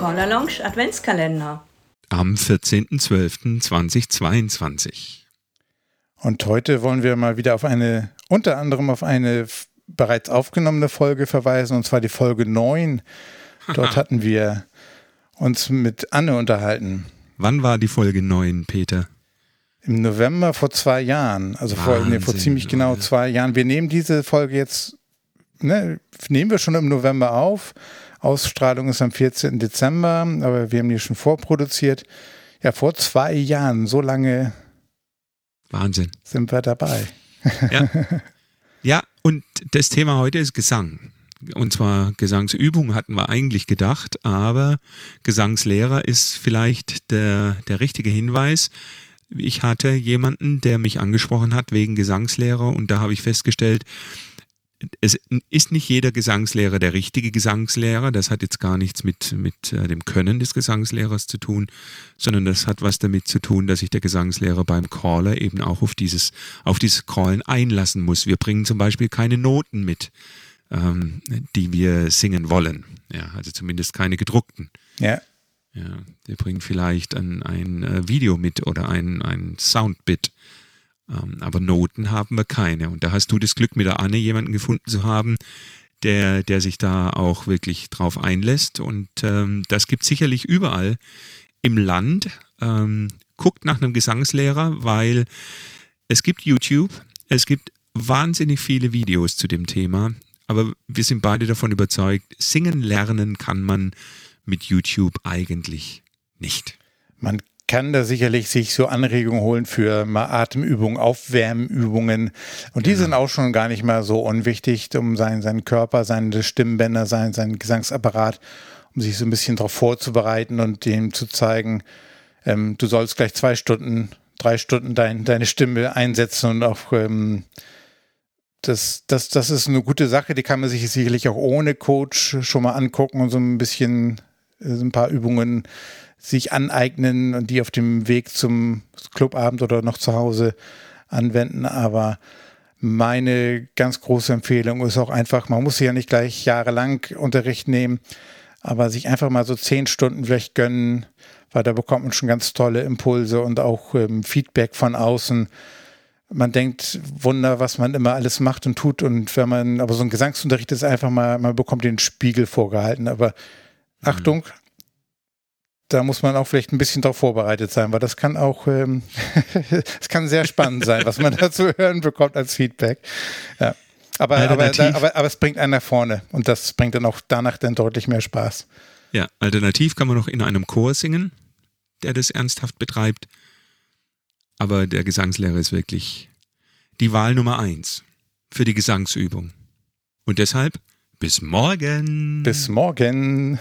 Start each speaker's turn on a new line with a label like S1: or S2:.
S1: Corner Lounge Adventskalender.
S2: Am 14.12.2022.
S3: Und heute wollen wir mal wieder auf eine, unter anderem auf eine bereits aufgenommene Folge verweisen, und zwar die Folge 9. Dort hatten wir uns mit Anne unterhalten.
S2: Wann war die Folge 9, Peter?
S3: Im November vor zwei Jahren, also vor, nee, vor ziemlich genau zwei Jahren. Wir nehmen diese Folge jetzt, ne, nehmen wir schon im November auf. Ausstrahlung ist am 14. Dezember, aber wir haben die schon vorproduziert. Ja, vor zwei Jahren, so lange
S2: Wahnsinn.
S3: sind wir dabei.
S2: Ja. ja, und das Thema heute ist Gesang. Und zwar Gesangsübung hatten wir eigentlich gedacht, aber Gesangslehrer ist vielleicht der, der richtige Hinweis. Ich hatte jemanden, der mich angesprochen hat wegen Gesangslehrer und da habe ich festgestellt, es ist nicht jeder Gesangslehrer der richtige Gesangslehrer. Das hat jetzt gar nichts mit, mit äh, dem Können des Gesangslehrers zu tun, sondern das hat was damit zu tun, dass sich der Gesangslehrer beim Caller eben auch auf dieses, auf dieses Callen einlassen muss. Wir bringen zum Beispiel keine Noten mit, ähm, die wir singen wollen. Ja, also zumindest keine gedruckten.
S3: Ja.
S2: Ja, wir bringen vielleicht ein, ein äh, Video mit oder ein, ein Soundbit aber Noten haben wir keine. Und da hast du das Glück, mit der Anne jemanden gefunden zu haben, der, der sich da auch wirklich drauf einlässt. Und ähm, das gibt sicherlich überall im Land. Ähm, guckt nach einem Gesangslehrer, weil es gibt YouTube, es gibt wahnsinnig viele Videos zu dem Thema. Aber wir sind beide davon überzeugt, singen lernen kann man mit YouTube eigentlich nicht.
S3: Man kann da sicherlich sich so Anregungen holen für mal Atemübungen, Aufwärmübungen. Und die sind auch schon gar nicht mal so unwichtig, um seinen, seinen Körper, seine Stimmbänder, seinen, seinen Gesangsapparat, um sich so ein bisschen darauf vorzubereiten und dem zu zeigen, ähm, du sollst gleich zwei Stunden, drei Stunden dein, deine Stimme einsetzen und auch ähm, das, das, das ist eine gute Sache, die kann man sich sicherlich auch ohne Coach schon mal angucken und so ein bisschen ein paar Übungen sich aneignen und die auf dem Weg zum Clubabend oder noch zu Hause anwenden. Aber meine ganz große Empfehlung ist auch einfach, man muss ja nicht gleich jahrelang Unterricht nehmen, aber sich einfach mal so zehn Stunden vielleicht gönnen, weil da bekommt man schon ganz tolle Impulse und auch ähm, Feedback von außen. Man denkt, Wunder, was man immer alles macht und tut. Und wenn man, aber so ein Gesangsunterricht ist einfach mal, man bekommt den Spiegel vorgehalten. Aber. Achtung, da muss man auch vielleicht ein bisschen darauf vorbereitet sein, weil das kann auch, ähm, es kann sehr spannend sein, was man dazu hören bekommt als Feedback. Ja. Aber, aber, aber, aber, es bringt einen nach vorne und das bringt dann auch danach dann deutlich mehr Spaß.
S2: Ja, alternativ kann man noch in einem Chor singen, der das ernsthaft betreibt. Aber der Gesangslehrer ist wirklich die Wahl Nummer eins für die Gesangsübung. Und deshalb bis morgen.
S3: Bis morgen.